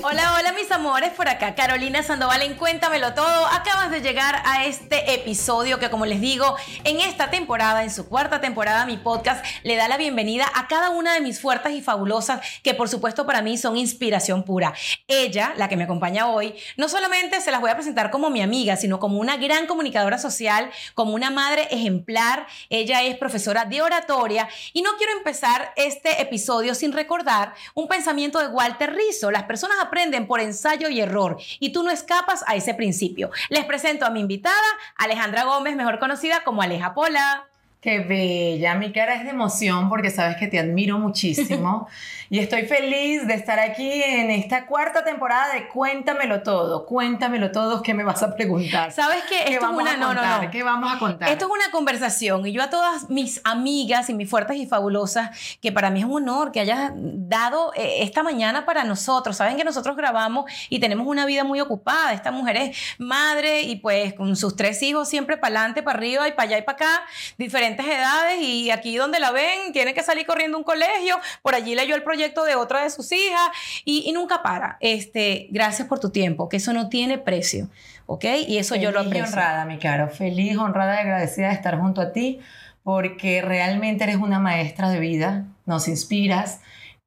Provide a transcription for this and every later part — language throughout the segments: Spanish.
Hola, hola mis amores, por acá Carolina Sandoval en Cuéntamelo Todo. Acabas de llegar a este episodio que como les digo, en esta temporada, en su cuarta temporada, mi podcast le da la bienvenida a cada una de mis fuertes y fabulosas que por supuesto para mí son inspiración pura. Ella, la que me acompaña hoy, no solamente se las voy a presentar como mi amiga, sino como una gran comunicadora social, como una madre ejemplar. Ella es profesora de oratoria y no quiero empezar este episodio sin recordar un pensamiento de Walter Rizzo. Las personas aprenden por ensayo y error y tú no escapas a ese principio. Les presento a mi invitada, Alejandra Gómez, mejor conocida como Aleja Pola. Qué bella, mi cara es de emoción porque sabes que te admiro muchísimo y estoy feliz de estar aquí en esta cuarta temporada de Cuéntamelo todo, cuéntamelo todo, ¿qué me vas a preguntar? ¿Sabes qué? ¿Qué Esto es vamos una a no, no, contar? no. ¿Qué vamos a contar? Esto es una conversación y yo a todas mis amigas y mis fuertes y fabulosas, que para mí es un honor que hayas dado eh, esta mañana para nosotros. Saben que nosotros grabamos y tenemos una vida muy ocupada. Esta mujer es madre y pues con sus tres hijos siempre para adelante, para arriba y para allá y para acá, diferentes edades y aquí donde la ven tiene que salir corriendo a un colegio, por allí leyó el proyecto de otra de sus hijas y, y nunca para. Este, gracias por tu tiempo, que eso no tiene precio, ¿ok? Y eso yo lo Feliz aprecio. honrada, mi caro, feliz, honrada y agradecida de estar junto a ti porque realmente eres una maestra de vida, nos inspiras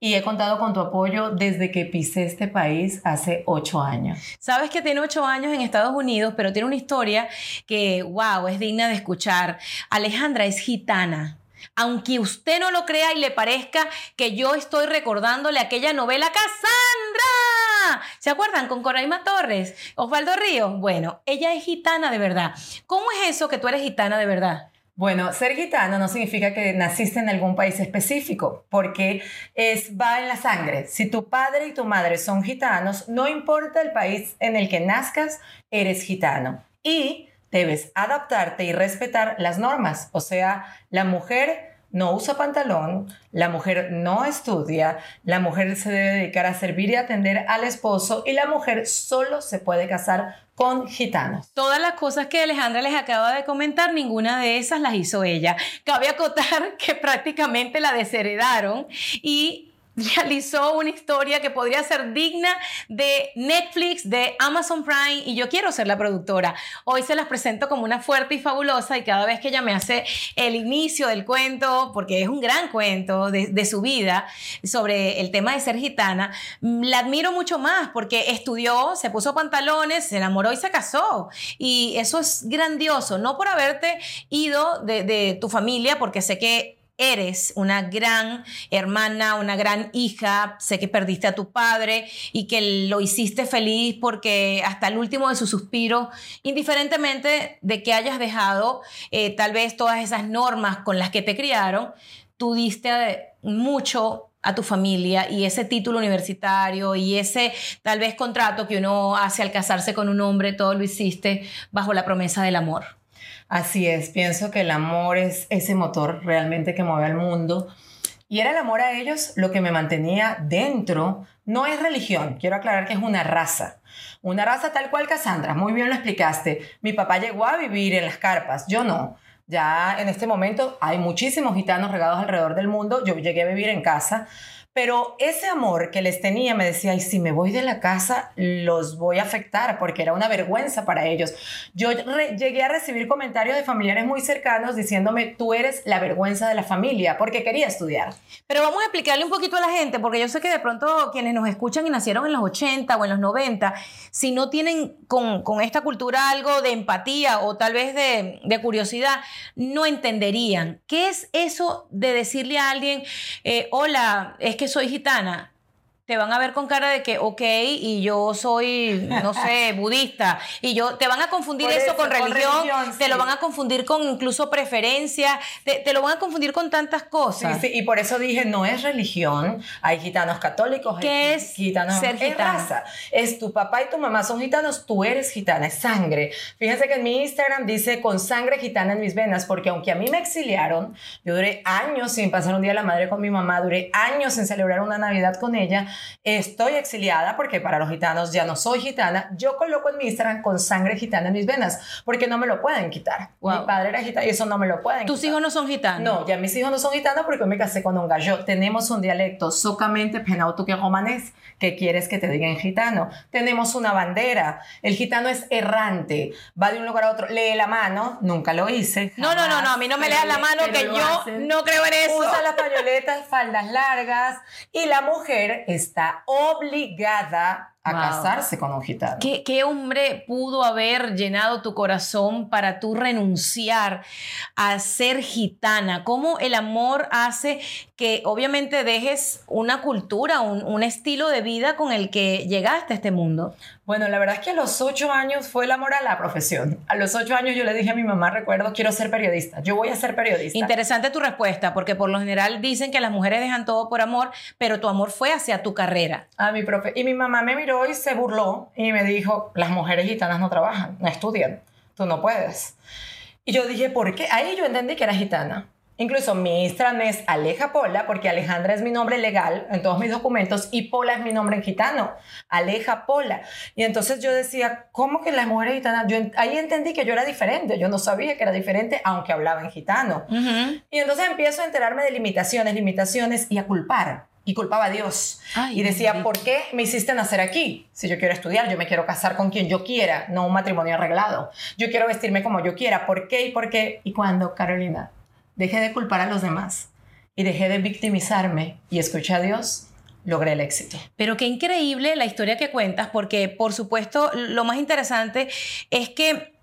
y he contado con tu apoyo desde que pisé este país hace ocho años. Sabes que tiene ocho años en Estados Unidos, pero tiene una historia que, wow, es digna de escuchar. Alejandra es gitana. Aunque usted no lo crea y le parezca que yo estoy recordándole aquella novela Cassandra. ¿Se acuerdan? Con Coraima Torres, Osvaldo Ríos. Bueno, ella es gitana de verdad. ¿Cómo es eso que tú eres gitana de verdad? Bueno, ser gitano no significa que naciste en algún país específico, porque es, va en la sangre. Si tu padre y tu madre son gitanos, no importa el país en el que nazcas, eres gitano. Y debes adaptarte y respetar las normas. O sea, la mujer no usa pantalón, la mujer no estudia, la mujer se debe dedicar a servir y atender al esposo y la mujer solo se puede casar con gitanos. Todas las cosas que Alejandra les acaba de comentar, ninguna de esas las hizo ella. Cabe acotar que prácticamente la desheredaron y realizó una historia que podría ser digna de Netflix, de Amazon Prime, y yo quiero ser la productora. Hoy se las presento como una fuerte y fabulosa, y cada vez que ella me hace el inicio del cuento, porque es un gran cuento de, su vida sobre el tema de ser gitana, la admiro mucho más porque estudió, se puso pantalones, se enamoró y se casó. Y eso es grandioso, no por haberte ido de tu familia, porque sé que eres una gran hermana, una gran hija, sé que perdiste a tu padre y que lo hiciste feliz porque hasta el último de su suspiro, indiferentemente de que hayas dejado eh, tal vez todas esas normas con las que te criaron, tú diste mucho a tu familia y ese título universitario y ese tal vez contrato que uno hace al casarse con un hombre, todo lo hiciste bajo la promesa del amor. Así es, pienso que el amor es ese motor realmente que mueve al mundo. Y era el amor a ellos lo que me mantenía dentro. No es religión, quiero aclarar que es una raza. Una raza tal cual Cassandra, muy bien lo explicaste. Mi papá llegó a vivir en las carpas, yo no. Ya en este momento hay muchísimos gitanos regados alrededor del mundo, yo llegué a vivir en casa, pero ese amor que les tenía me decía, y si me voy de la casa, los voy a afectar, porque era una vergüenza para ellos. Yo llegué a recibir comentarios de familiares muy cercanos diciéndome, tú eres la vergüenza de la familia, porque quería estudiar. Pero vamos a explicarle un poquito a la gente, porque yo sé que de pronto quienes nos escuchan y nacieron en los 80 o en los 90, si no tienen con, esta cultura algo de empatía o tal vez de, de curiosidad, no entenderían. ¿Qué es eso de decirle a alguien, eh, hola, es que soy gitana? Te van a ver con cara de que, ok, y yo soy, no sé, budista. Y yo, te van a confundir eso, eso, con con religión, religión, te lo sí. van a confundir con incluso preferencia, te, te lo van a confundir con tantas Sí, cosas. sí, y por eso dije, no es religión, hay gitanos católicos, hay ¿Qué es gitanos, ser es gitano? raza. Es tu papá y tu mamá son gitanos, tú eres gitana, es sangre. Fíjense que en mi Instagram dice con sangre gitana en mis venas, porque aunque a mí me exiliaron, yo duré años sin pasar un día a la madre con mi mamá, duré años sin celebrar una Navidad con ella, estoy exiliada porque para los gitanos ya no soy gitana, yo coloco en mi Instagram con sangre gitana en mis venas, porque no me lo pueden quitar. Mi padre era gitano y eso no me lo pueden ¿Tus hijos no son gitanos? No, ya mis hijos no son gitanos porque me casé con un gallo. Tenemos un dialecto socamente penauto que romanés, que quieres que te digan gitano. Tenemos una bandera. El gitano es errante, va de un lugar a otro, lee la mano, nunca lo hice. no, no, no, no, a mí no me leas la mano que yo no creo en eso. Usa las pañoletas, faldas largas y la mujer está obligada a casarse con un gitano. ¿Qué, ¿Qué, hombre pudo haber llenado tu corazón para tú renunciar a ser gitana? ¿Cómo el amor hace que obviamente dejes una cultura, un, un estilo de vida con el que llegaste a este mundo? Bueno, la verdad es que a los ocho años fue el amor a la profesión. A los ocho años yo le dije a mi mamá, recuerdo, quiero ser periodista. Yo voy a ser periodista. Interesante tu respuesta, porque por lo general dicen que las mujeres dejan todo por amor, pero tu amor fue hacia tu carrera. A mi profe. Y mi mamá me miró y se burló y me dijo, las mujeres gitanas no trabajan, no estudian, tú no puedes. Y yo dije, ¿por qué? Ahí yo entendí que era gitana. Incluso mi Instagram es Aleja Pola, porque Alejandra es mi nombre legal en todos mis documentos y Pola es mi nombre en gitano. Aleja Pola. Y entonces yo decía, ¿cómo que las mujeres gitanas? Yo ahí entendí que yo era diferente. Yo no sabía que era diferente, aunque hablaba en gitano. Y entonces empiezo a enterarme de limitaciones, limitaciones y a culpar y culpaba a Dios. y decía, ¿por qué me hiciste nacer aquí? Si yo quiero estudiar, yo me quiero casar con quien yo quiera, no un matrimonio arreglado. Yo quiero vestirme como yo quiera. ¿Por qué y por qué? Y cuando, Carolina, dejé de culpar a los demás y dejé de victimizarme y escuché a Dios, logré el éxito. Pero qué increíble la historia que cuentas, porque por supuesto lo más interesante es que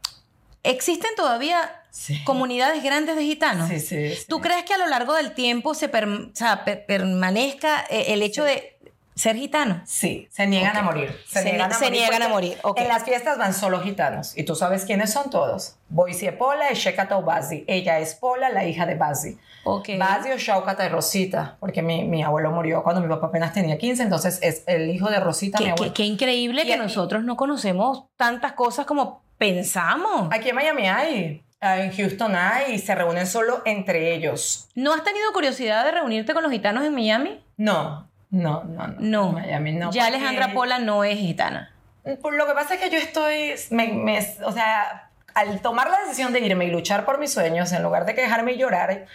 existen todavía comunidades grandes de gitanos. Sí, sí, ¿Tú crees que a lo largo del tiempo se permanezca eh, el hecho de ser gitano? Sí, se niegan a morir. Se, niegan a morir. En las fiestas van solo gitanos. ¿Y tú sabes quiénes son todos? Boise Pola y Shekata Bazi. Ella es Pola, la hija de Bazi. Okay. Bazi o Shaukata y Rosita, porque mi, mi, abuelo murió cuando mi papá apenas tenía 15, entonces es el hijo de Rosita, qué, mi abuelo. Qué, increíble que nosotros no conocemos tantas cosas como pensamos. Aquí en Miami hay. En Houston hay y se reúnen solo entre ellos. ¿No has tenido curiosidad de reunirte con los gitanos en Miami? No, no, no, no. No. Miami no. Ya Alejandra Pola no es gitana. Por lo que pasa es que yo estoy, me, o sea, al tomar la decisión de irme y luchar por mis sueños, en lugar de quejarme y llorar,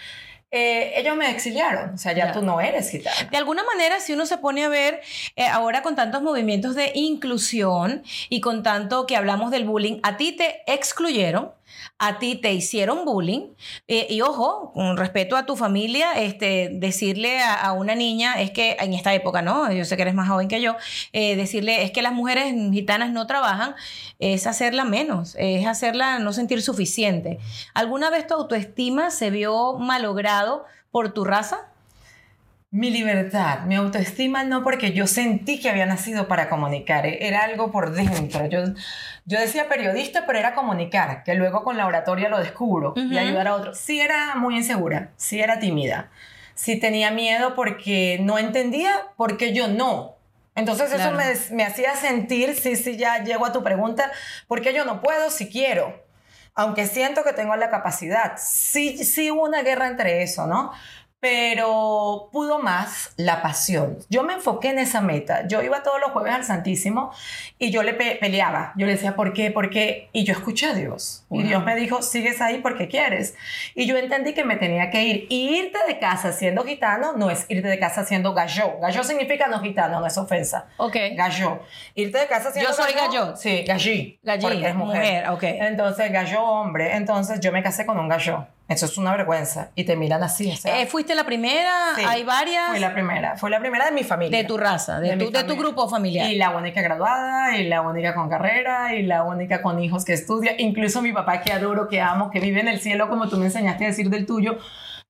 eh, ellos me exiliaron. O sea, ya, tú no eres gitana. De alguna manera, si uno se pone a ver eh, ahora con tantos movimientos de inclusión y con tanto que hablamos del bullying, a ti te excluyeron a ti te hicieron bullying eh, y ojo, con respeto a tu familia, este, decirle a, una niña, es que en esta época, ¿no? Yo sé que eres más joven que yo, eh, decirle es que las mujeres gitanas no trabajan, es hacerla menos, es hacerla no sentir suficiente. ¿Alguna vez tu autoestima se vio malogrado por tu raza? mi libertad, mi autoestima, no porque yo sentí que había nacido para comunicar, eh, era algo por dentro. Yo decía periodista, pero era comunicar, que luego con la oratoria lo descubro y ayudar a otros. Sí era muy insegura, sí era tímida, sí tenía miedo porque no entendía por qué yo no. Entonces eso me, me hacía sentir, sí, sí, ya llego a tu pregunta, ¿por qué yo no puedo si quiero? Aunque siento que tengo la capacidad. Sí, sí hubo una guerra entre eso, ¿no? Pero pudo más la pasión. Yo me enfoqué en esa meta. Yo iba todos los jueves al Santísimo y yo le peleaba. Yo le decía, ¿por qué? ¿Por qué? Y yo escuché a Dios. Y Dios me dijo, sigues ahí porque quieres. Y yo entendí que me tenía que ir. Y irte de casa siendo gitano no es irte de casa siendo gallo. Gallo significa no gitano, no es ofensa. Ok. Gallo. Irte de casa siendo Yo soy gallo. Sí, gallí. Gallí. Porque es mujer. mujer. ok. Entonces, gallo hombre. Entonces, yo me casé con un gallo. Eso es una vergüenza. Y te miran así. O sea, eh, ¿Fuiste la primera? Sí, ¿Hay varias? Fui la primera. Fue la primera de mi familia. De tu raza, de, tu, de tu grupo familiar. Y la única graduada, y la única con carrera, y la única con hijos que estudia. Incluso mi papá, que adoro, que amo, que vive en el cielo, como tú me enseñaste a decir del tuyo,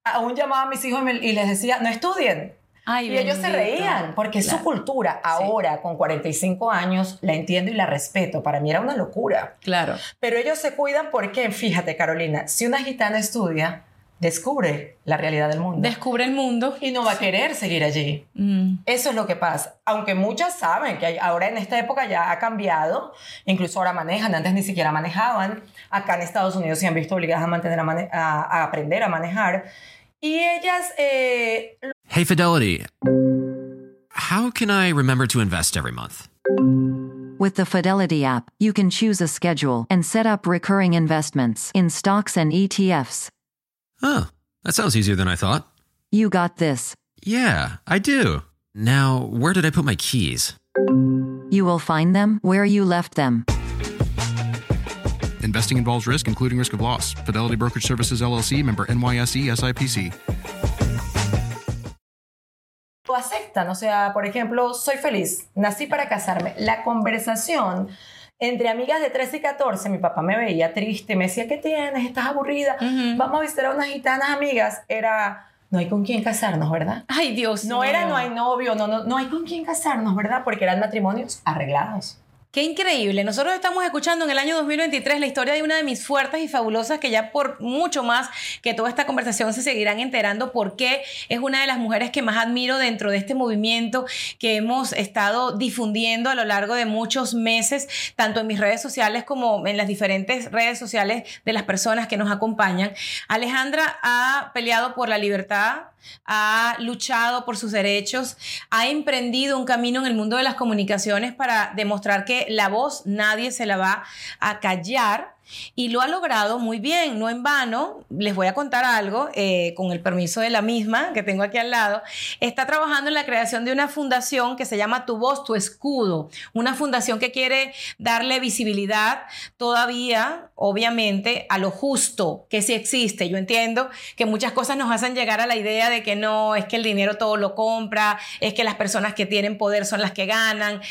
aún llamaba a mis hijos y les decía, no estudien y ellos se reían, porque es su cultura. Ahora, con 45 años, la entiendo y la respeto. Para mí era una locura. Claro. Pero ellos se cuidan porque, fíjate, Carolina, si una gitana estudia, descubre la realidad del mundo. Descubre el mundo. Y no va a querer seguir allí. Mm. Eso es lo que pasa. Aunque muchas saben que ahora en esta época ya ha cambiado, incluso ahora manejan, antes ni siquiera manejaban. Acá en Estados Unidos se han visto obligadas a, mantener a, aprender a manejar. Y ellas... Eh... Hey Fidelity. how can I remember to invest every month? With the Fidelity app, you can choose a schedule and set up recurring investments in stocks and ETFs. Oh, that sounds easier than I thought. You got this. Yeah, I do. Now, where did I put my keys? You will find them where you left them. Investing involves risk, including risk of loss. Fidelity Brokerage Services LLC, member NYSE SIPC. Lo aceptan, o sea, por ejemplo, soy feliz, nací para casarme. La conversación entre amigas de 13 y 14, mi papá me veía triste, me decía, ¿qué tienes? ¿Estás aburrida? Vamos a visitar a unas gitanas amigas. Era, no hay con quién casarnos, ¿verdad? Ay, Dios No mío. era, no hay novio, no, no, no hay con quién casarnos, ¿verdad? Porque eran matrimonios arreglados. Qué increíble. Nosotros estamos escuchando en el año 2023 la historia de una de mis fuertes y fabulosas que ya por mucho más que toda esta conversación se seguirán enterando porque es una de las mujeres que más admiro dentro de este movimiento que hemos estado difundiendo a lo largo de muchos meses, tanto en mis redes sociales como en las diferentes redes sociales de las personas que nos acompañan. Alejandra ha peleado por la libertad, ha luchado por sus derechos, ha emprendido un camino en el mundo de las comunicaciones para demostrar que la voz nadie se la va a callar. Y lo ha logrado muy bien, no en vano. Les voy a contar algo, eh, con el permiso de la misma que tengo aquí al lado. Está trabajando en la creación de una fundación que se llama Tu Voz, Tu Escudo. Una fundación que quiere darle visibilidad todavía, obviamente, a lo justo que sí existe. Yo entiendo que muchas cosas nos hacen llegar a la idea de que no, es que el dinero todo lo compra, es que las personas que tienen poder son las que ganan.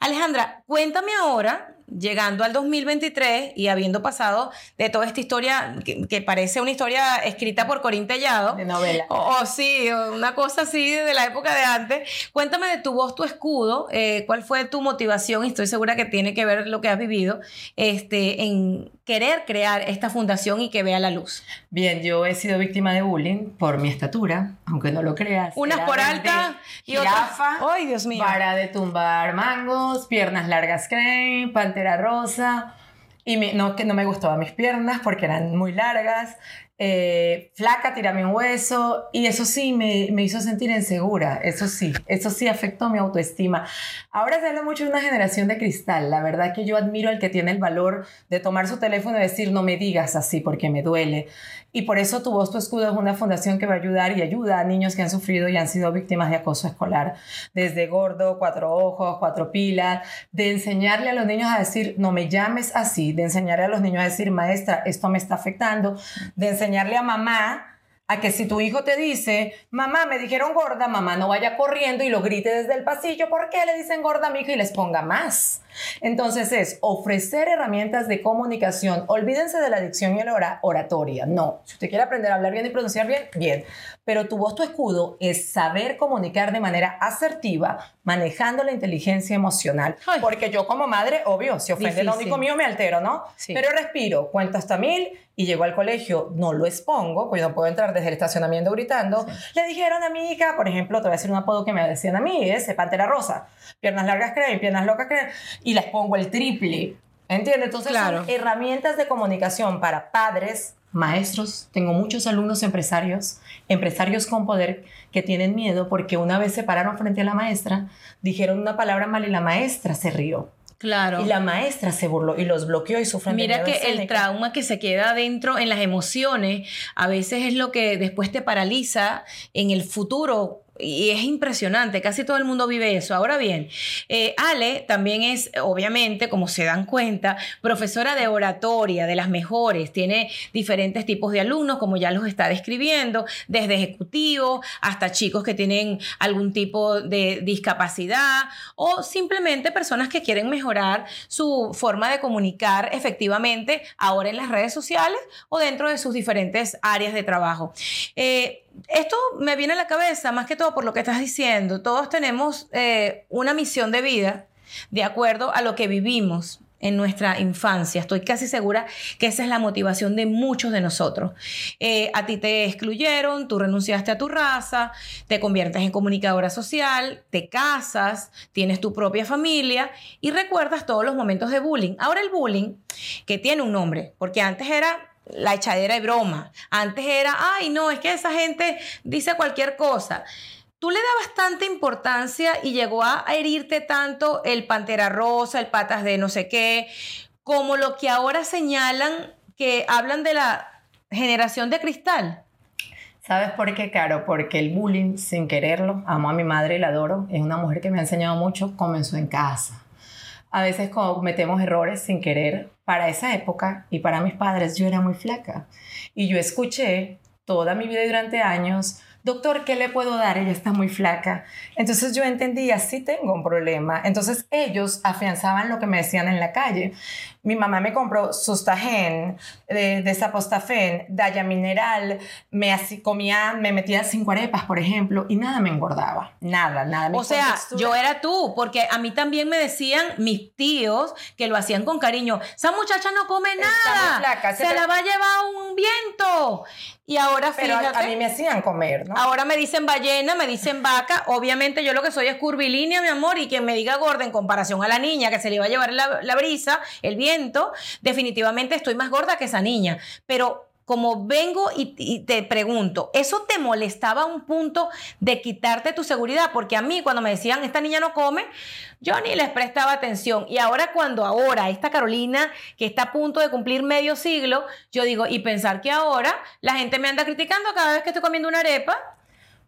Alejandra, cuéntame ahora llegando al 2023 y habiendo pasado de toda esta historia que, que parece una historia escrita por Corín Tellado. De novela. O, o sí, o una cosa así de la época de antes. Cuéntame de tu voz, tu escudo, eh, cuál fue tu motivación, y estoy segura que tiene que ver lo que has vivido, este, en querer crear esta fundación y que vea la luz. Bien, yo he sido víctima de bullying por mi estatura, aunque no lo creas. Unas por alta y otras- jirafa, Ay, Dios mío. Vara de tumbar mangos, piernas largas crane, pantera rosa. Y mi- no, que no me gustaban mis piernas porque eran muy largas. Eh, flaca, tirame un hueso. Y eso sí me, me hizo sentir insegura. Eso sí, eso sí afectó mi autoestima. Ahora se habla mucho de una generación de cristal. La verdad que yo admiro al que tiene el valor de tomar su teléfono y decir, no me digas así porque me duele. Y por eso Tu Voz, Tu Escudo es una fundación que va a ayudar y ayuda a niños que han sufrido y han sido víctimas de acoso escolar. Desde gordo, cuatro ojos, cuatro pilas, de enseñarle a los niños a decir, no me llames así, de enseñarle a los niños a decir, maestra, esto me está afectando, de enseñarle a mamá a que si tu hijo te dice, mamá, me dijeron gorda, mamá no vaya corriendo y lo grite desde el pasillo, ¿por qué le dicen gorda a mi hijo y les ponga más? Entonces es ofrecer herramientas de comunicación. Olvídense de la dicción y la ora- oratoria. No, si usted quiere aprender a hablar bien y pronunciar bien, bien. Pero tu voz, tu escudo es saber comunicar de manera asertiva, manejando la inteligencia emocional. Ay. Porque yo como madre, obvio, si ofende lo único mío me altero, ¿no? Sí. Pero respiro, cuento hasta mil y llego al colegio, no lo expongo, pues no puedo entrar desde el estacionamiento gritando. Le dijeron a mi hija, por ejemplo, te voy a decir un apodo que me decían a mí, es Pantera Rosa. Piernas largas creen, piernas locas creen, y les pongo el triple. ¿Entiendes? Entonces Claro. son herramientas de comunicación para padres, maestros. Tengo muchos alumnos empresarios, empresarios con poder que tienen miedo porque una vez se pararon frente a la maestra, dijeron una palabra mal y la maestra se rió. Claro. Y la maestra se burló y los bloqueó y sufren Mira que el trauma que se queda dentro en las emociones a veces es lo que después te paraliza en el futuro. Y es impresionante, casi todo el mundo vive eso. Ahora bien, eh, Ale también es, obviamente, como se dan cuenta, profesora de oratoria, de las mejores. Tiene diferentes tipos de alumnos, como ya los está describiendo, desde ejecutivos hasta chicos que tienen algún tipo de discapacidad o simplemente personas que quieren mejorar su forma de comunicar efectivamente ahora en las redes sociales o dentro de sus diferentes áreas de trabajo. Eh, esto me viene a la cabeza más que todo por lo que estás diciendo. Todos tenemos eh, una misión de vida de acuerdo a lo que vivimos en nuestra infancia. Estoy casi segura que esa es la motivación de muchos de nosotros. Eh, a ti te excluyeron, tú renunciaste a tu raza, te conviertes en comunicadora social, te casas, tienes tu propia familia y recuerdas todos los momentos de bullying. Ahora el bullying, que tiene un nombre, porque antes era la echadera de broma, antes era, ay no, es que esa gente dice cualquier cosa. tú le dabas tanta importancia y llegó a herirte tanto el pantera rosa, el patas de no sé qué, como lo que ahora señalan que hablan de la generación de cristal. ¿Sabes por qué, Caro? Porque el bullying, sin quererlo, amo a mi madre y la adoro, es una mujer que me ha enseñado mucho, comenzó en casa. A veces cometemos errores sin querer. Para esa época y para mis padres yo era muy flaca. Y yo escuché toda mi vida durante años doctor, ¿qué le puedo dar? Ella está muy flaca. Entonces yo entendía, sí tengo un problema. Entonces ellos afianzaban lo que me decían en la calle. Mi mamá me compró Sustagen, de, de Sapostafen, Daya Mineral, me así comía, me metía cinco arepas, por ejemplo, y nada me engordaba. Nada, nada. Mi O sea, yo era tú, porque a mí también me decían mis tíos que lo hacían con cariño. Esa muchacha no come Está nada. flaca, se se- la va a llevar un viento. Y ahora Pero a, fíjate. a mí me hacían comer, ¿no? Ahora me dicen ballena, me dicen vaca. Obviamente yo lo que soy es curvilínea, mi amor, y quien me diga gorda en comparación a la niña que se le iba a llevar la, la brisa, el viento, definitivamente estoy más gorda que esa niña. Pero como vengo y, y te pregunto, ¿eso te molestaba a un punto de quitarte tu seguridad? Porque a mí cuando me decían, esta niña no come, yo ni les prestaba atención. Y ahora cuando ahora esta Carolina, que está a punto de cumplir medio siglo, yo digo, y pensar que ahora la gente me anda criticando cada vez que estoy comiendo una arepa.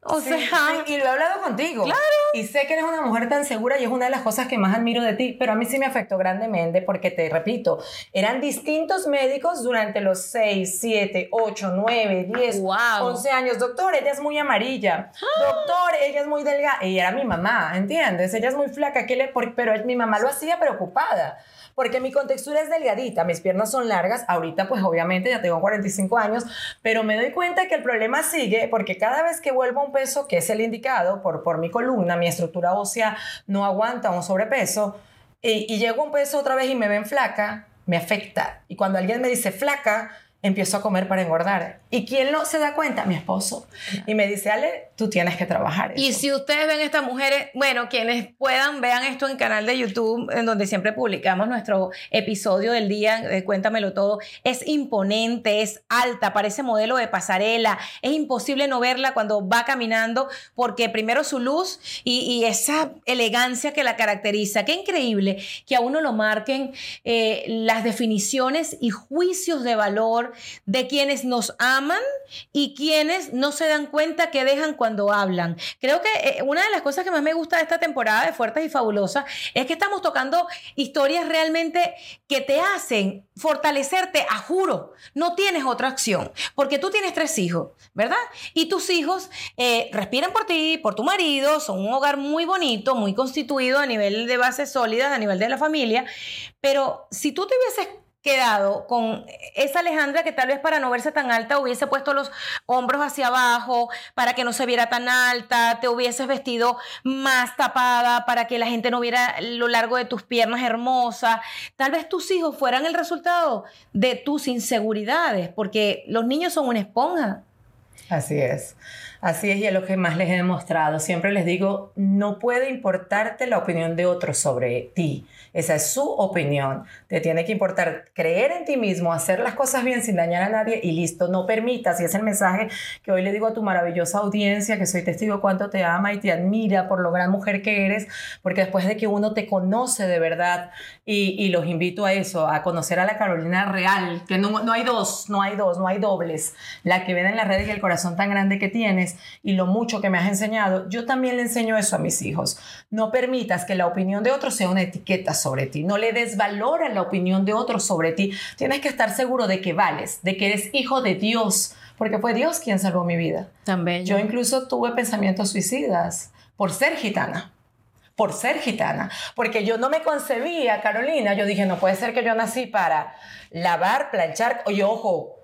O Sí, sea, sí, y lo he hablado contigo. Claro. Y sé que eres una mujer tan segura y es una de las cosas que más admiro de ti, pero a mí sí me afectó grandemente porque te repito, eran distintos médicos durante los 6, 7, 8, 9, 10, Wow. 11 años. Doctor, ella es muy amarilla. Doctor, ella es muy delgada. Ella era mi mamá, ¿entiendes? Ella es muy flaca, ¿qué le por- pero mi mamá lo hacía preocupada. Porque mi contextura es delgadita, mis piernas son largas, ahorita pues obviamente ya tengo 45 años, pero me doy cuenta que el problema sigue porque cada vez que vuelvo a un peso que es el indicado por, por mi columna, mi estructura ósea no aguanta un sobrepeso y, y llego a un peso otra vez y me ven flaca, me afecta. Y cuando alguien me dice flaca, empiezo a comer para engordar. ¿Y quién no se da cuenta? Mi esposo. Y me dice, Ale, tú tienes que trabajar. y eso". si ustedes ven estas mujeres, bueno, quienes puedan, vean esto en canal de YouTube, en donde siempre publicamos nuestro episodio del día de Cuéntamelo Todo. Es imponente, es alta, parece modelo de pasarela. Es imposible no verla cuando va caminando, porque primero su luz y, y esa elegancia que la caracteriza. Qué increíble que a uno lo marquen eh, las definiciones y juicios de valor de quienes nos aman y quienes no se dan cuenta que dejan cuando hablan. Creo que eh, una de las cosas que más me gusta de esta temporada de Fuertes y Fabulosas es que estamos tocando historias realmente que te hacen fortalecerte, a juro, no tienes otra acción, porque tú tienes tres hijos, ¿verdad? Y tus hijos eh, respiran por ti, por tu marido, son un hogar muy bonito, muy constituido a nivel de bases sólidas, a nivel de la familia, pero si tú te hubieses quedado con esa Alejandra que tal vez para no verse tan alta hubiese puesto los hombros hacia abajo para que no se viera tan alta, te hubieses vestido más tapada para que la gente no viera lo largo de tus piernas hermosas. Tal vez tus hijos fueran el resultado de tus inseguridades, porque los niños son una esponja. Así es. Así es y es lo que más les he demostrado. Siempre les digo, no puede importarte la opinión de otros sobre ti. Esa es su opinión. Te tiene que importar creer en ti mismo, hacer las cosas bien sin dañar a nadie y listo. No permitas, y es el mensaje que hoy le digo a tu maravillosa audiencia, que soy testigo cuánto te ama y te admira por lo gran mujer que eres, porque después de que uno te conoce de verdad, y, los invito a eso, a conocer a la Carolina real, que no, no hay dos, no hay dos, no hay dobles, la que ven en las redes y el corazón tan grande que tienes y lo mucho que me has enseñado, yo también le enseño eso a mis hijos. No permitas que la opinión de otros sea una etiqueta sobre ti, no le des valor a la opinión de otros sobre ti, tienes que estar seguro de que vales, de que eres hijo de Dios, porque fue Dios quien salvó mi vida. También. Yo incluso tuve pensamientos suicidas por ser gitana. Por ser gitana. Porque yo no me concebía, Carolina. Yo dije, no puede ser que yo nací para lavar, planchar. Oye, ojo,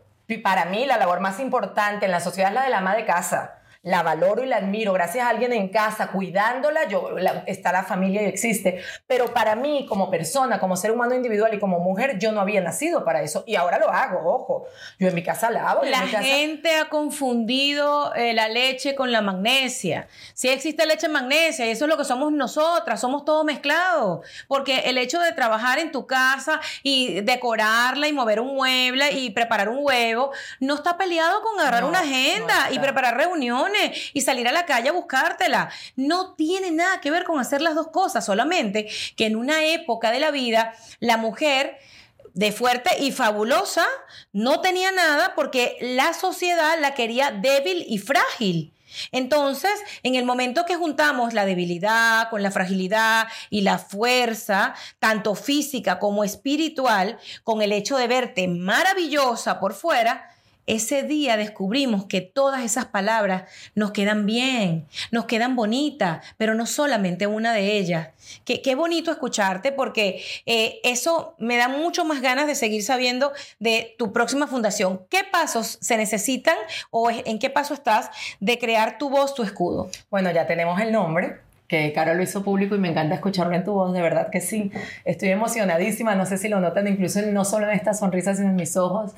para mí la labor más importante en la sociedad es la de la ama de casa. La valoro y la admiro. Gracias a alguien en casa cuidándola, yo, la- está la familia y existe. Pero para mí, como persona, como ser humano individual y como mujer, yo no había nacido para eso. Y ahora lo hago, ojo. Yo en mi casa lavo. La en mi casa- gente ha confundido eh, la leche con la magnesia. Sí existe leche magnesia y eso es lo que somos nosotras, somos todo mezclado. Porque el hecho de trabajar en tu casa y decorarla y mover un mueble y preparar un huevo no está peleado con agarrar No, una no agenda y preparar reuniones. Y salir a la calle a buscártela. No tiene nada que ver con hacer las dos cosas, solamente que en una época de la vida la mujer de fuerte y fabulosa no tenía nada porque la sociedad la quería débil y frágil. Entonces, en el momento que juntamos la debilidad con la fragilidad y la fuerza, tanto física como espiritual, con el hecho de verte maravillosa por fuera, ese día descubrimos que todas esas palabras nos quedan bien, nos quedan bonitas, pero no solamente una de ellas. Qué, qué bonito escucharte porque eh, eso me da mucho más ganas de seguir sabiendo de tu próxima fundación. ¿Qué pasos se necesitan o en qué paso estás de crear tu voz, tu escudo? Bueno, ya tenemos el nombre, que Caro lo hizo público y me encanta escucharlo en tu voz, de verdad que sí. Estoy emocionadísima, no sé si lo notan incluso no solo en esta sonrisa, sino en mis ojos.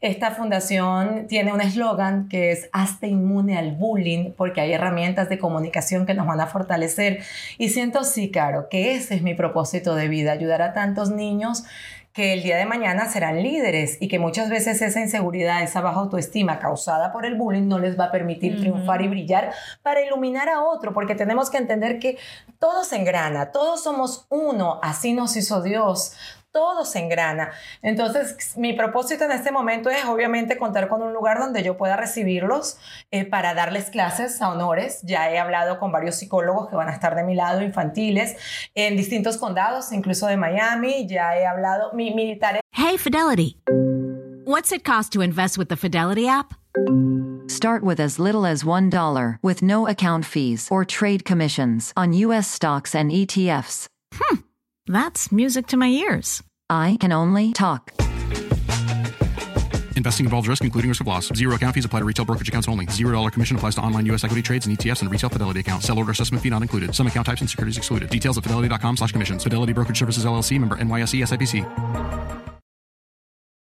Esta fundación tiene un eslogan que es Hazte inmune al bullying porque hay herramientas de comunicación que nos van a fortalecer. Y siento, sí, Caro, que ese es mi propósito de vida, ayudar a tantos niños que el día de mañana serán líderes y que muchas veces esa inseguridad, esa baja autoestima causada por el bullying no les va a permitir triunfar y brillar para iluminar a otro, porque tenemos que entender que todos se engrana, todos somos uno, así nos hizo Dios todo se engrana. Entonces, mi propósito en este momento es obviamente contar con un lugar donde yo pueda recibirlos eh, para darles clases a honores. Ya he hablado con varios psicólogos que van a estar de mi lado, infantiles, en distintos condados, incluso de Miami. Ya he hablado, mi, mi tarea. Hey, Fidelity. What's it cost to invest with the Fidelity app? Start with as little as $1 with no account fees or trade commissions on U.S. stocks and ETFs. That's music to my ears. I can only talk. Investing involves risk, including risk of loss. Zero account fees apply to retail brokerage accounts only. Zero dollar commission applies to online U.S. equity trades and ETFs and retail Fidelity account. Sell order assessment fee not included. Some account types and securities excluded. Details at fidelity.com slash commissions. Fidelity Brokerage Services LLC member NYSE SIPC.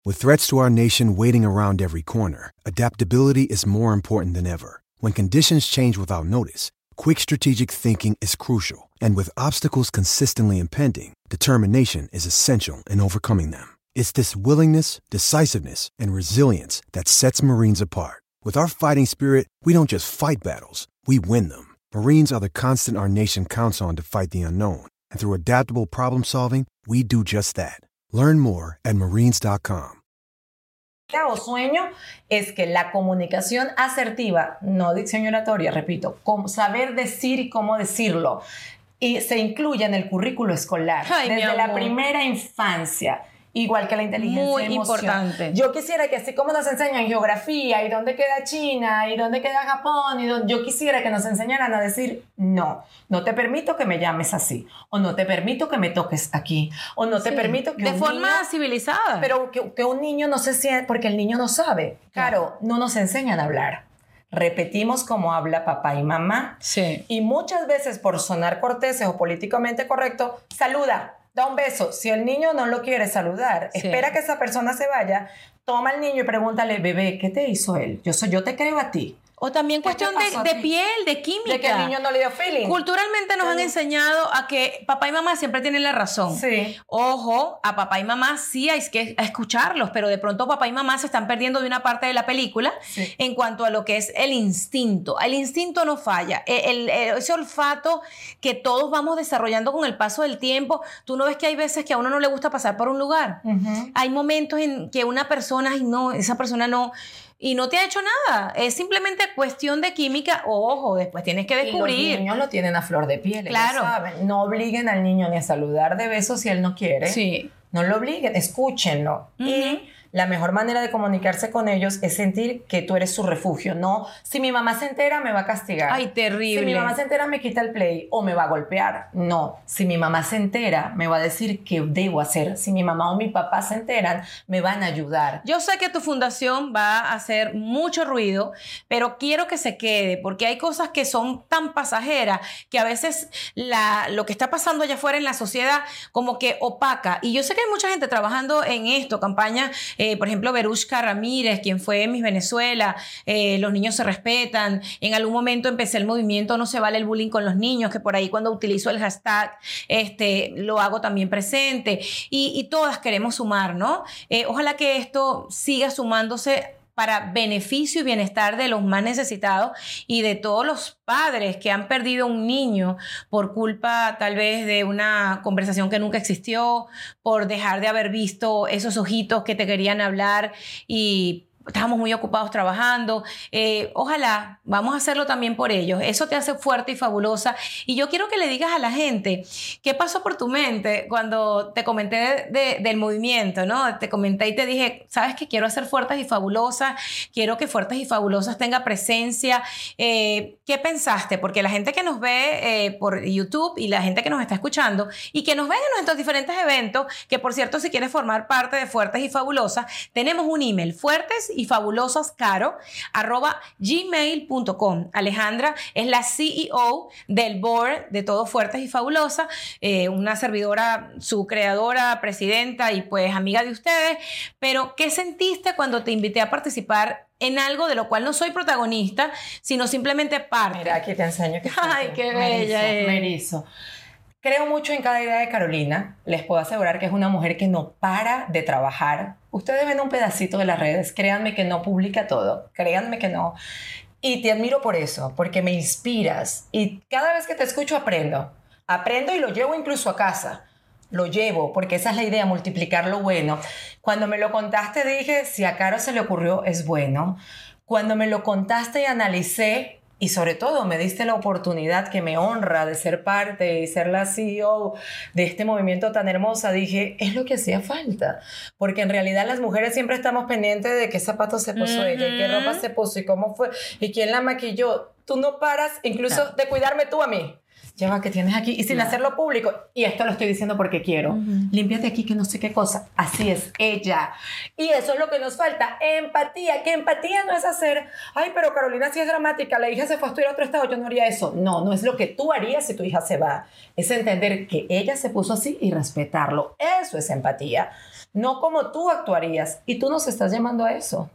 With threats to our nation waiting around every corner, adaptability is more important than ever. When conditions change without notice, quick strategic thinking is crucial. And with obstacles consistently impending, determination is essential in overcoming them. It's this willingness, decisiveness, and resilience that sets Marines apart. With our fighting spirit, we don't just fight battles, we win them. Marines are the constant our nation counts on to fight the unknown. And through adaptable problem solving, we do just that. Learn more at marines.com. o sueño es que la comunicación asertiva, no dicción oratoria, repito, saber decir y cómo decirlo, y se incluya en el currículo escolar Ay, desde la primera infancia. Igual que la inteligencia Muy emocional. importante. Yo quisiera que así como nos enseñan geografía y dónde queda China y dónde queda Japón, y dónde- yo quisiera que nos enseñaran a decir, no, no te permito que me llames así, o no te permito que me toques aquí, o no te Sí, permito que de un forma niño- civilizada. pero que, que un niño no se siente, porque el niño no sabe. Claro, no nos enseñan a hablar. Repetimos como habla papá y mamá. Sí. Y muchas veces por sonar corteses o políticamente correcto, saluda, da un beso. Si el niño no lo quiere saludar, Sí. espera que esa persona se vaya, toma al niño y pregúntale, bebé, ¿qué te hizo él? Yo, soy, yo te creo a ti. O también ¿Qué te cuestión de, piel, de química. De que el niño no le dio feeling. Culturalmente nos han enseñado a que papá y mamá siempre tienen la razón. Sí. Ojo, a papá y mamá sí hay que escucharlos, pero de pronto papá y mamá se están perdiendo de una parte de la película Sí. en cuanto a lo que es el instinto. El instinto no falla. E, El- el- ese olfato que todos vamos desarrollando con el paso del tiempo. Tú no ves que hay veces que a uno no le gusta pasar por un lugar. Hay momentos en que una persona, ay no, esa persona no, y no te ha hecho nada. Es simplemente cuestión de química. Ojo, después tienes que Y los descubrir. niños lo tienen a flor de piel. Claro. saben. No obliguen al niño ni a saludar de besos si él no quiere. Sí. No lo obliguen, escúchenlo. Y la mejor manera de comunicarse con ellos es sentir que tú eres su refugio. No, si mi mamá se entera, me va a castigar. Ay, terrible. Si mi mamá se entera, me quita el play o me va a golpear. No, si mi mamá se entera, me va a decir qué debo hacer. Si mi mamá o mi papá se enteran, me van a ayudar. Yo sé que tu fundación va a hacer mucho ruido, pero quiero que se quede porque hay cosas que son tan pasajeras que a veces la, lo que está pasando allá afuera en la sociedad como que opaca. Y yo sé que hay mucha gente trabajando en esto, campaña, eh, por ejemplo, Verushka Ramírez, quien fue Miss Venezuela, eh, los niños se respetan. En algún momento empecé el movimiento No se vale el bullying con los niños, que por ahí cuando utilizo el hashtag este, lo hago también presente. Y, y todas queremos sumar, ¿no? Eh, ojalá que esto siga sumándose para beneficio y bienestar de los más necesitados y de todos los padres que han perdido un niño por culpa tal vez de una conversación que nunca existió, por dejar de haber visto esos ojitos que te querían hablar y estábamos muy ocupados trabajando. Eh, ojalá, vamos a hacerlo también por ellos. Eso te hace fuerte y fabulosa. Y yo quiero que le digas a la gente qué pasó por tu mente cuando te comenté del movimiento, ¿no? Te comenté y te dije, sabes que quiero hacer fuertes y fabulosas, quiero que fuertes y fabulosas tenga presencia. Eh, ¿Qué pensaste? Porque la gente que nos ve eh, por YouTube y la gente que nos está escuchando y que nos ve en nuestros diferentes eventos, que por cierto, si quieres formar parte de Fuertes y Fabulosas, tenemos un email, fuertes y fabulosas caro arroba gmail.com. Alejandra es la CEO del board de Todo Fuertes y Fabulosas, eh, una servidora, su creadora, presidenta y pues amiga de ustedes. Pero, ¿qué sentiste cuando te invité a participar en algo de lo cual no soy protagonista, sino simplemente parte? Mira, aquí te enseño que Ay, qué bella es. Merizo. Creo mucho en cada idea de Carolina. Les puedo asegurar que es una mujer que no para de trabajar. Ustedes ven un pedacito de las redes. Créanme que no publica todo. Créanme que no. Y te admiro por eso, porque me inspiras. Y cada vez que te escucho aprendo. Aprendo y lo llevo incluso a casa. Lo llevo, porque esa es la idea, multiplicar lo bueno. Cuando me lo contaste dije, si a Caro se le ocurrió, es bueno. Cuando me lo contaste y analicé, y sobre todo me diste la oportunidad que me honra de ser parte y ser la CEO de este movimiento tan hermosa, dije, es lo que hacía falta. Porque en realidad las mujeres siempre estamos pendientes de qué zapatos se puso ella, y qué ropa se puso y cómo fue y quién la maquilló. Tú no paras incluso de cuidarme tú a mí lleva que tienes aquí y sin hacerlo público. Y esto lo estoy diciendo porque quiero. Límpiate aquí que no sé qué cosa. Así es ella. Y eso es lo que nos falta, empatía. Que empatía no es hacer, ay, pero Carolina sí es dramática, la hija se fue a estudiar a otro estado, yo no haría eso. No, no es lo que tú harías si tu hija se va. Es entender que ella se puso así y respetarlo. Eso es empatía. No como tú actuarías. Y tú nos estás llamando a eso.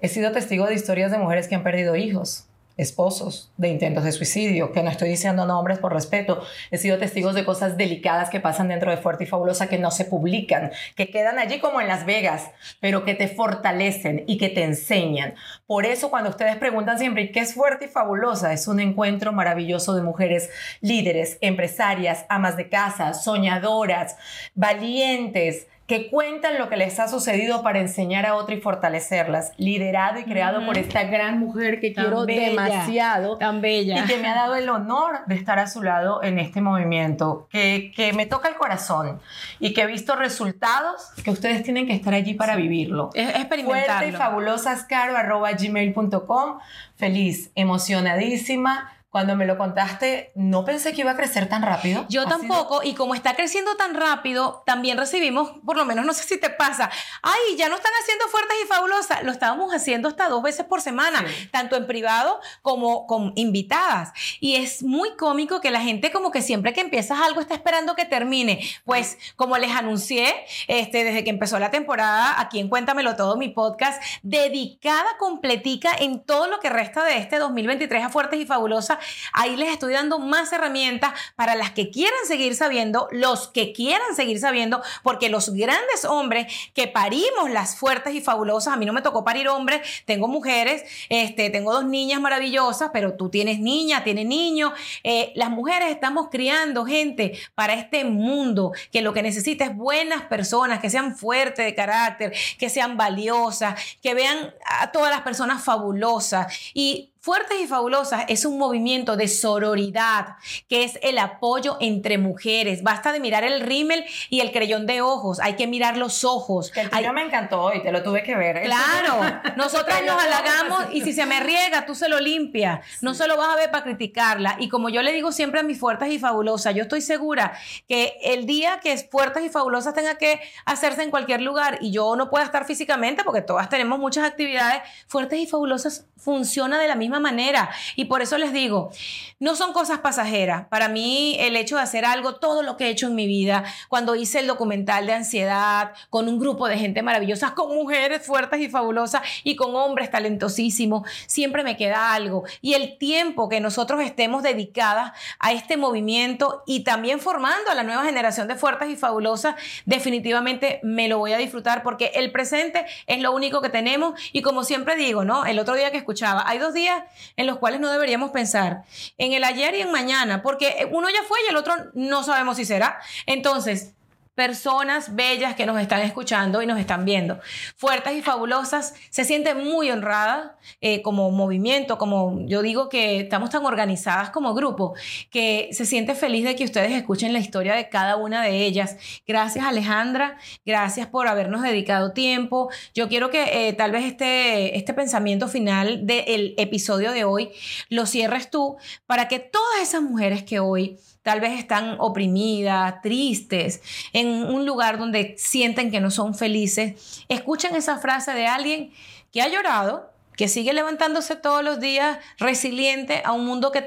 He sido testigo de historias de mujeres que han perdido hijos esposos de intentos de suicidio, que no estoy diciendo nombres por respeto, he sido testigos de cosas delicadas que pasan dentro de Fuerte y Fabulosa que no se publican, que quedan allí como en Las Vegas, pero que te fortalecen y que te enseñan. Por eso cuando ustedes preguntan siempre, ¿qué es Fuerte y Fabulosa? Es un encuentro maravilloso de mujeres líderes, empresarias, amas de casa, soñadoras, valientes, que cuentan lo que les ha sucedido para enseñar a otra y fortalecerlas, liderado y creado por esta gran mujer que quiero demasiado, tan bella. y que me ha dado el honor de estar a su lado en este movimiento, que, que me toca el corazón y que he visto resultados que ustedes tienen que estar allí para vivirlo. Es experimentarlo. Fuerte y arroba gmail.com. Feliz, emocionadísima cuando me lo contaste, no pensé que iba a crecer tan rápido. Yo Ha tampoco, y como está creciendo tan rápido, también recibimos, por lo menos no sé si te pasa, ay, ya no están haciendo fuertes y fabulosas, lo estábamos haciendo hasta dos veces por semana, tanto en privado como con invitadas. Y es muy cómico que la gente como que siempre que empiezas algo está esperando que termine. Pues como les anuncié, este, desde que empezó la temporada, aquí en Cuéntamelo Todo, mi podcast, dedicada completica en todo lo que resta de este 2023 a Fuertes y Fabulosas, Ahí les estoy dando más herramientas para las que quieran seguir sabiendo, los que quieran seguir sabiendo, porque los grandes hombres que parimos las fuertes y fabulosas, a mí no me tocó parir hombres, tengo mujeres, este, tengo dos niñas maravillosas, pero tú tienes niña, tienes niño. Eh, las mujeres estamos criando gente para este mundo que lo que necesita es buenas personas, que sean fuertes de carácter, que sean valiosas, que vean a todas las personas fabulosas. Y Fuertes y Fabulosas es un movimiento de sororidad, que es el apoyo entre mujeres. Basta de mirar el rímel y el creyón de ojos, hay que mirar los ojos. Que el Hay- tuyo me encantó y te lo tuve que ver. ¿eh? Claro, nosotras nos halagamos y si se me riega, tú se lo limpias. No se lo vas a ver para criticarla. Y como yo le digo siempre a mis fuertes y fabulosas, yo estoy segura que el día que es fuertes y fabulosas tenga que hacerse en cualquier lugar y yo no pueda estar físicamente, porque todas tenemos muchas actividades, fuertes y fabulosas funciona de la misma misma manera. Y por eso les digo, no son cosas pasajeras. Para mí, el hecho de hacer algo, todo lo que he hecho en mi vida, cuando hice el documental de ansiedad, con un grupo de gente maravillosa, con mujeres fuertes y fabulosas y con hombres talentosísimos, siempre me queda algo. Y el tiempo que nosotros estemos dedicadas a este movimiento y también formando a la nueva generación de fuertes y fabulosas, definitivamente me lo voy a disfrutar porque el presente es lo único que tenemos y como siempre digo, ¿no? El otro día que escuchaba, hay dos días en los cuales no deberíamos pensar en el ayer y en mañana, porque uno ya fue y el otro no sabemos si será. Entonces, personas bellas que nos están escuchando y nos están viendo. Fuertes y fabulosas, se siente muy honrada eh, como movimiento, como yo digo que estamos tan organizadas como grupo, que se siente feliz de que ustedes escuchen la historia de cada una de ellas. Gracias Alejandra, gracias por habernos dedicado tiempo. Yo quiero que eh, tal vez este, este pensamiento final del episodio de hoy lo cierres tú para que todas esas mujeres que hoy tal vez están oprimidas, tristes, en un lugar donde sienten que no son felices, escuchan esa frase de alguien que ha llorado, que sigue levantándose todos los días, resiliente a un mundo que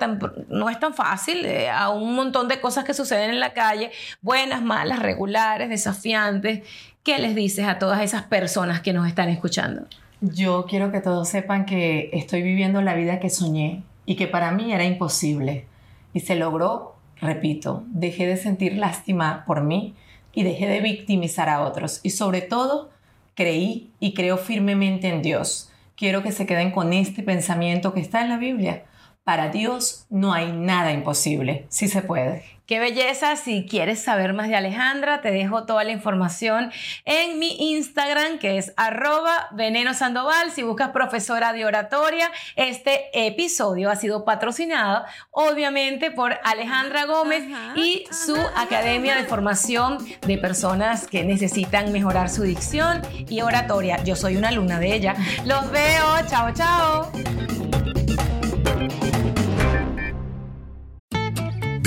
no es tan fácil, eh, a un montón de cosas que suceden en la calle, buenas, malas, regulares, desafiantes. ¿Qué les dices a todas esas personas que nos están escuchando? Yo quiero que todos sepan que estoy viviendo la vida que soñé y que para mí era imposible y se logró Repito, dejé de sentir lástima por mí y dejé de victimizar a otros. Y sobre todo, creí y creo firmemente en Dios. Quiero que se queden con este pensamiento que está en la Biblia. Para Dios no hay nada imposible, sí se puede. Qué belleza. Si quieres saber más de Alejandra, te dejo toda la información en mi Instagram, que es arroba veneno sandoval. Si buscas profesora de oratoria, este episodio ha sido patrocinado, obviamente, por Alejandra Gómez y su Academia de Formación de Personas que necesitan mejorar su dicción y oratoria. Yo soy una alumna de ella. Los veo. Chao, chao.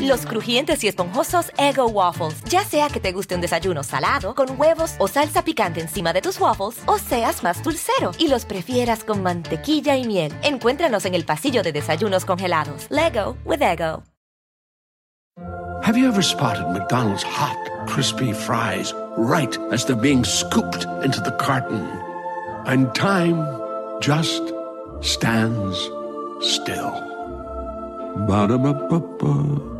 Los crujientes y esponjosos Ego Waffles. Ya sea que te guste un desayuno salado, con huevos o salsa picante encima de tus waffles, o seas más dulcero y los prefieras con mantequilla y miel. Encuéntranos en el pasillo de desayunos congelados. Lego with Ego. Have you ever spotted McDonald's hot, crispy fries right as they're being scooped into the carton? And time just stands still. Ba-da-ba-ba-ba.